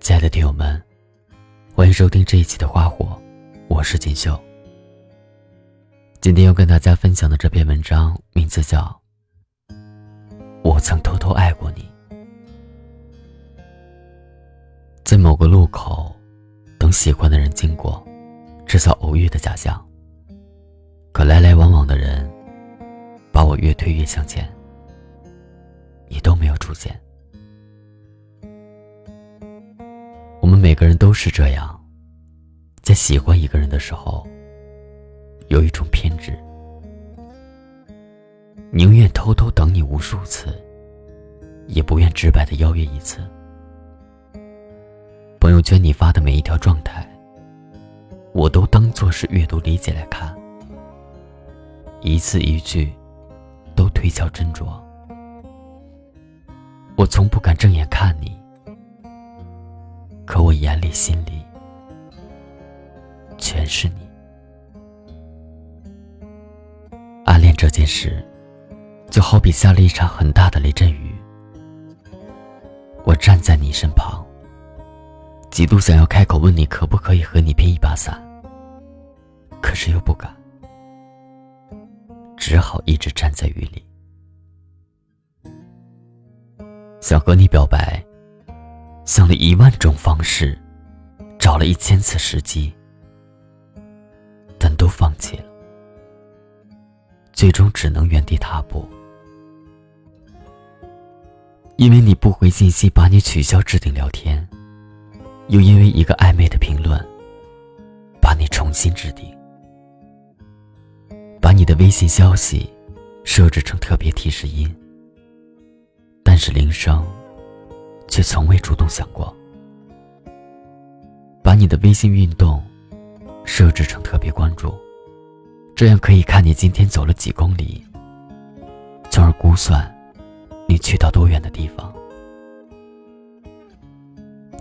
亲爱的听友们，欢迎收听这一期的《花火》，我是锦绣。今天要跟大家分享的这篇文章名字叫《我曾偷偷爱过你》。在某个路口，等喜欢的人经过，制造偶遇的假象。可来来往往的人，把我越推越向前，你都没有出现。我们每个人都是这样，在喜欢一个人的时候。有一种偏执，宁愿偷偷等你无数次，也不愿直白的邀约一次。朋友圈你发的每一条状态，我都当做是阅读理解来看，一字一句都推敲斟酌。我从不敢正眼看你，可我眼里心里全是你。暗恋这件事，就好比下了一场很大的雷阵雨。我站在你身旁，极度想要开口问你可不可以和你拼一把伞，可是又不敢，只好一直站在雨里。想和你表白，想了一万种方式，找了一千次时机，但都放弃了。最终只能原地踏步，因为你不回信息，把你取消置顶聊天；又因为一个暧昧的评论，把你重新置顶，把你的微信消息设置成特别提示音，但是铃声却从未主动想过；把你的微信运动设置成特别关注。这样可以看你今天走了几公里，从而估算你去到多远的地方。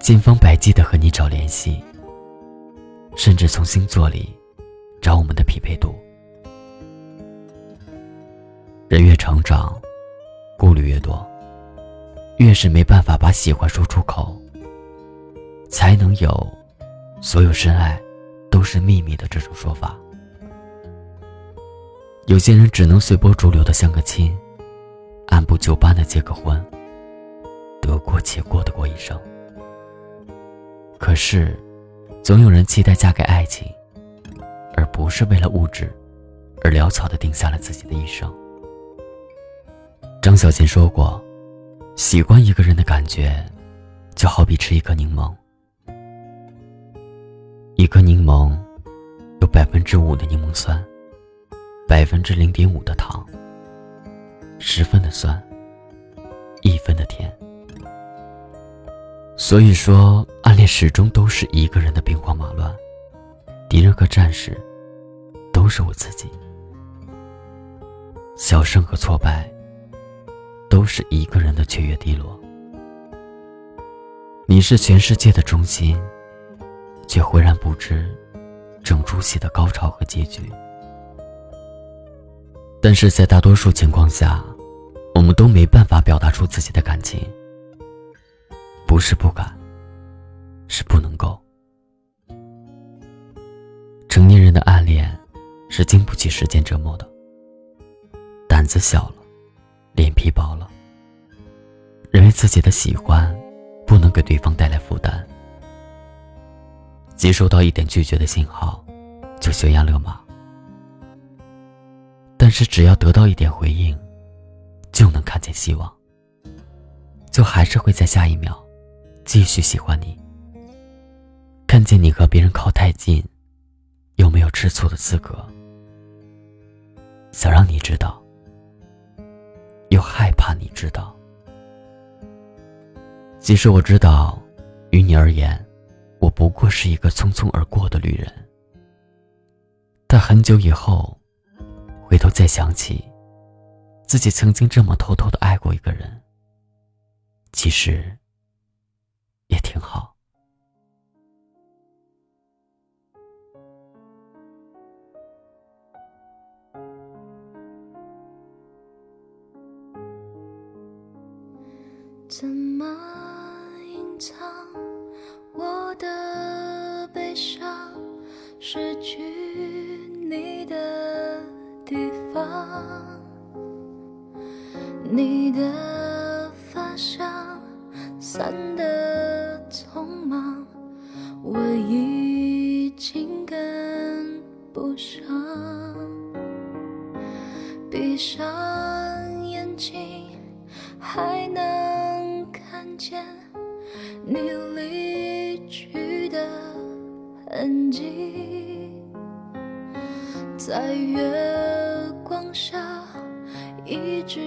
千方百计的和你找联系，甚至从星座里找我们的匹配度。人越成长，顾虑越多，越是没办法把喜欢说出口，才能有所有深爱都是秘密的这种说法。有些人只能随波逐流的相个亲，按部就班的结个婚，得过且过的过一生。可是，总有人期待嫁给爱情，而不是为了物质，而潦草的定下了自己的一生。张小娴说过：“喜欢一个人的感觉，就好比吃一颗柠檬，一颗柠檬有百分之五的柠檬酸。”百分之零点五的糖，十分的酸，一分的甜。所以说，暗恋始终都是一个人的兵荒马乱，敌人和战士都是我自己。小胜和挫败，都是一个人的雀跃低落。你是全世界的中心，却浑然不知整出戏的高潮和结局。但是在大多数情况下，我们都没办法表达出自己的感情。不是不敢，是不能够。成年人的暗恋，是经不起时间折磨的。胆子小了，脸皮薄了，认为自己的喜欢，不能给对方带来负担。接收到一点拒绝的信号，就悬崖勒马。但是只要得到一点回应，就能看见希望。就还是会在下一秒，继续喜欢你。看见你和别人靠太近，又没有吃醋的资格。想让你知道，又害怕你知道。即使我知道，于你而言，我不过是一个匆匆而过的旅人。但很久以后。回头再想起，自己曾经这么偷偷的爱过一个人，其实也挺好。怎么隐藏我的悲伤，失去你的地方，你的发香散的在月光下一直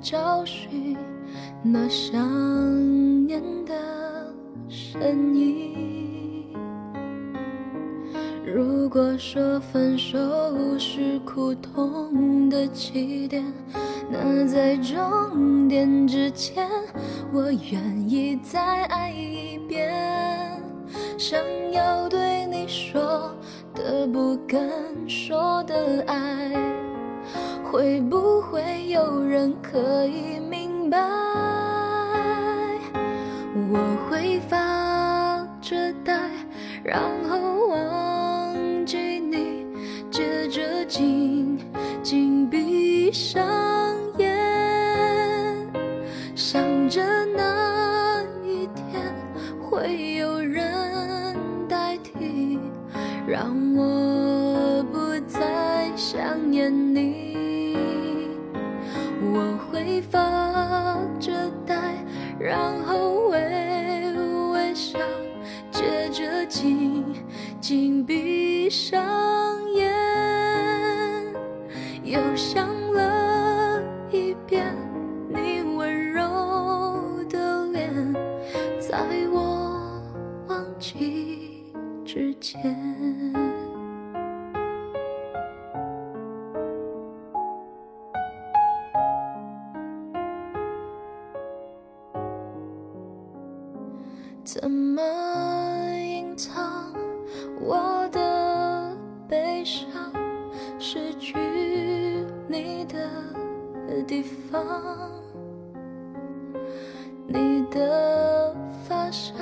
找寻那想念的身影。如果说分手是苦痛的起点，那在终点之前，我愿意再爱一遍。想要对你说的不敢说的爱，会不会有人可以明白？我会发着呆，然后上演又想了一遍你温柔的脸在我忘记之前怎么隐藏我的悲伤？失去你的地方，你的发香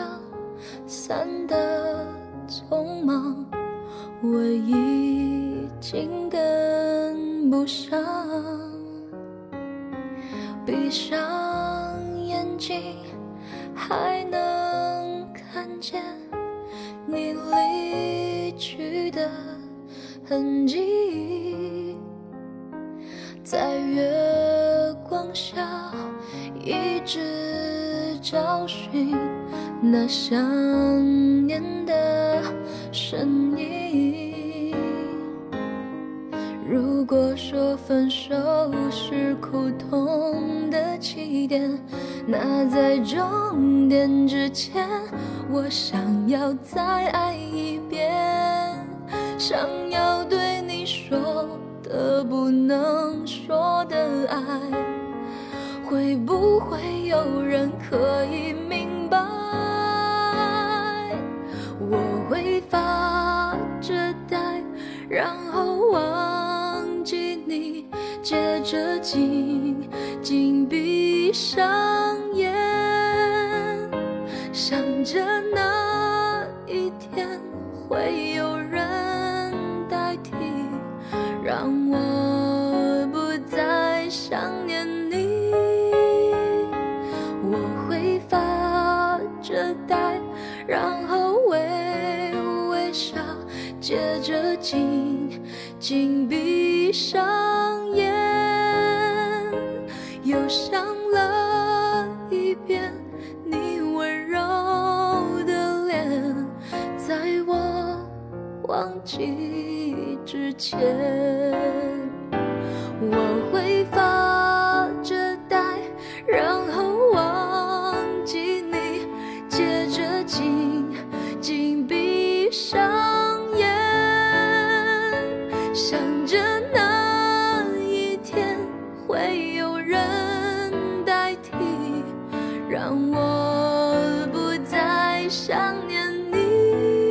散的。匆忙，我已经跟不上。闭上眼睛，还能看见你离去的痕迹，在月光下一直找寻。那想念的身影。如果说分手是苦痛的起点，那在终点之前，我想要再爱一遍，想要对你说的不能说的爱，会不会有人可以明白？我会发着呆，然后忘记你，接着紧紧闭上然后微微笑。接着紧紧闭上眼，又想了一遍你温柔的脸，在我忘记之前，我会发想着那一天会有人代替让我不再想念你。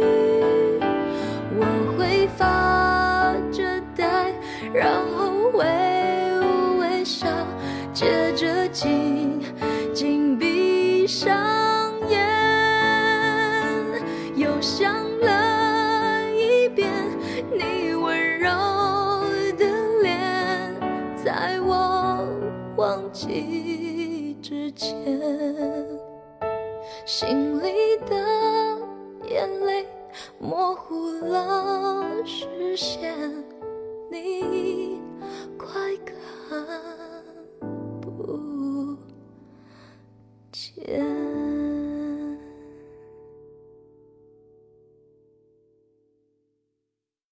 我会发着呆然后微微笑接着紧弃之前，心里的